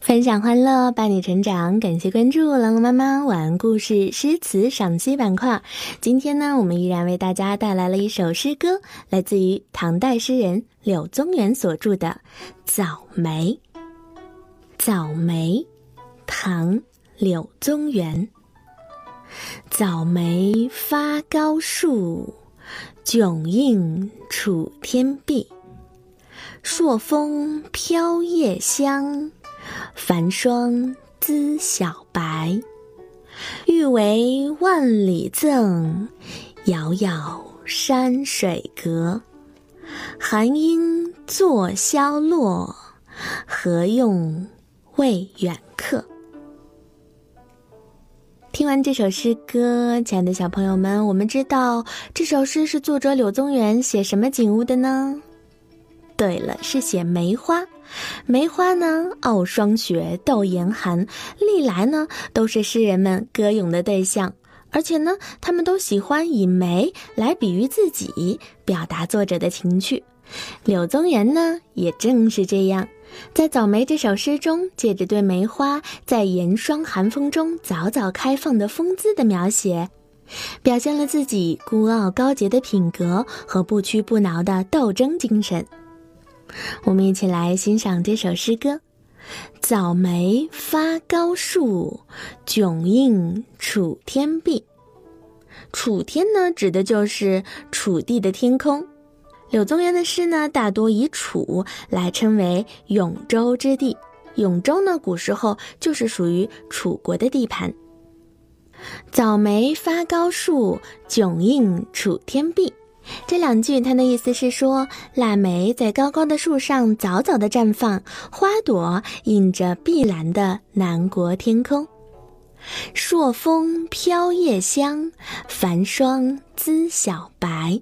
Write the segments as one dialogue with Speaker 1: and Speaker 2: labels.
Speaker 1: 分享欢乐，伴你成长。感谢关注朗朗妈妈晚安故事诗词赏析板块。今天呢，我们依然为大家带来了一首诗歌，来自于唐代诗人柳宗元所著的《早梅》。早梅，唐·柳宗元。早梅发高树，迥映楚天碧。朔风飘叶香。繁霜滋小白，欲为万里赠，遥遥山水隔。寒鹰作萧落，何用谓远客？听完这首诗歌，亲爱的小朋友们，我们知道这首诗是作者柳宗元写什么景物的呢？对了，是写梅花。梅花呢，傲霜雪，斗严寒，历来呢都是诗人们歌咏的对象。而且呢，他们都喜欢以梅来比喻自己，表达作者的情趣。柳宗元呢，也正是这样，在《早梅》这首诗中，借着对梅花在严霜寒风中早早开放的风姿的描写，表现了自己孤傲高洁的品格和不屈不挠的斗争精神。我们一起来欣赏这首诗歌：早梅发高树，迥映楚天碧。楚天呢，指的就是楚地的天空。柳宗元的诗呢，大多以楚来称为永州之地。永州呢，古时候就是属于楚国的地盘。早梅发高树，迥映楚天碧。这两句，它的意思是说，腊梅在高高的树上早早的绽放，花朵映着碧蓝的南国天空。朔风飘叶香，繁霜滋小白。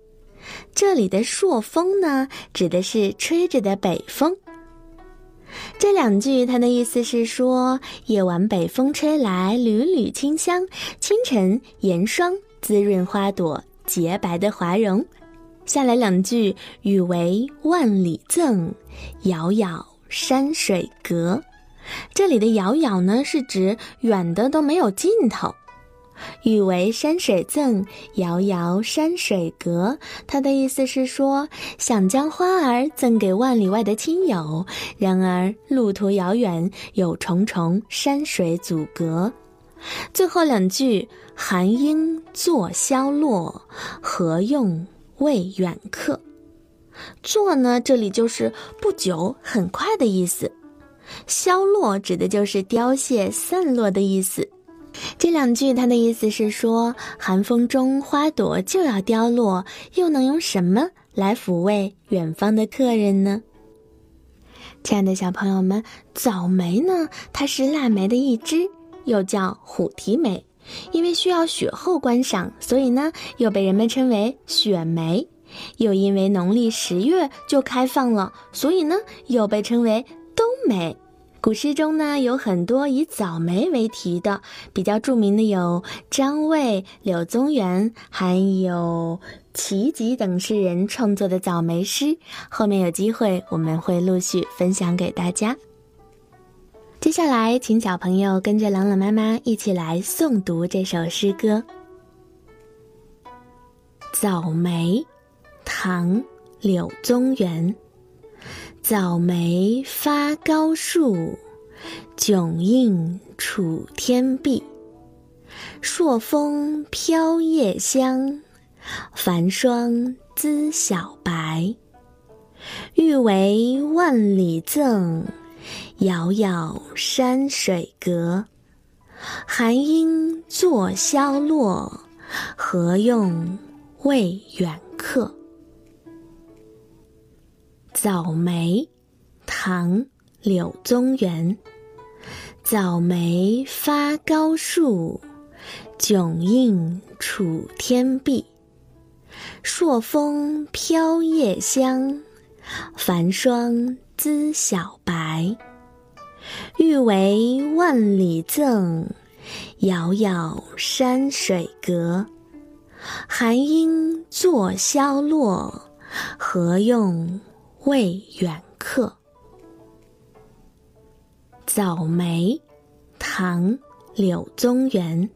Speaker 1: 这里的朔风呢，指的是吹着的北风。这两句，它的意思是说，夜晚北风吹来，缕缕清香；清晨严霜滋润花朵。洁白的华容，下来两句，雨为万里赠，遥遥山水隔。这里的遥遥呢，是指远的都没有尽头。雨为山水赠，遥遥山水隔。他的意思是说，想将花儿赠给万里外的亲友，然而路途遥远，有重重山水阻隔。最后两句。寒鹰坐萧落，何用谓远客？坐呢，这里就是不久、很快的意思。萧落指的就是凋谢、散落的意思。这两句它的意思是说，寒风中花朵就要凋落，又能用什么来抚慰远方的客人呢？亲爱的小朋友们，早梅呢，它是腊梅的一支，又叫虎蹄梅。因为需要雪后观赏，所以呢，又被人们称为雪梅；又因为农历十月就开放了，所以呢，又被称为冬梅。古诗中呢，有很多以早梅为题的，比较著名的有张卫、柳宗元，还有齐吉等诗人创作的早梅诗。后面有机会，我们会陆续分享给大家。接下来，请小朋友跟着朗朗妈妈一起来诵读这首诗歌《早梅》，唐·柳宗元。早梅发高树，迥映楚天碧。朔风飘叶香，繁霜滋小白。欲为万里赠。遥遥山水隔，寒鹰作萧落，何用谓远客？早梅，唐·柳宗元。早梅发高树，迥映楚天碧。朔风飘叶香，繁霜滋小白。欲为万里赠，遥遥山水隔。寒鹰作萧落，何用谓远客？早梅，唐·柳宗元。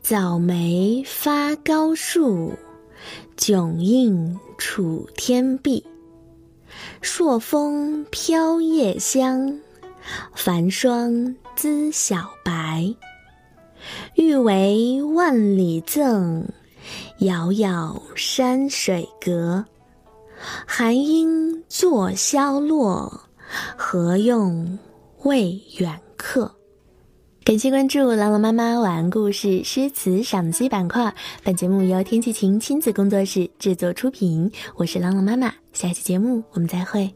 Speaker 1: 早梅发高树，迥映楚天碧。朔风飘叶香，繁霜滋小白。欲为万里赠，遥遥山水隔。寒鹰作萧落，何用为远客？感谢关注“朗朗妈妈晚安故事”诗词赏析板块。本节目由天气晴亲子工作室制作出品，我是朗朗妈妈。下期节目我们再会。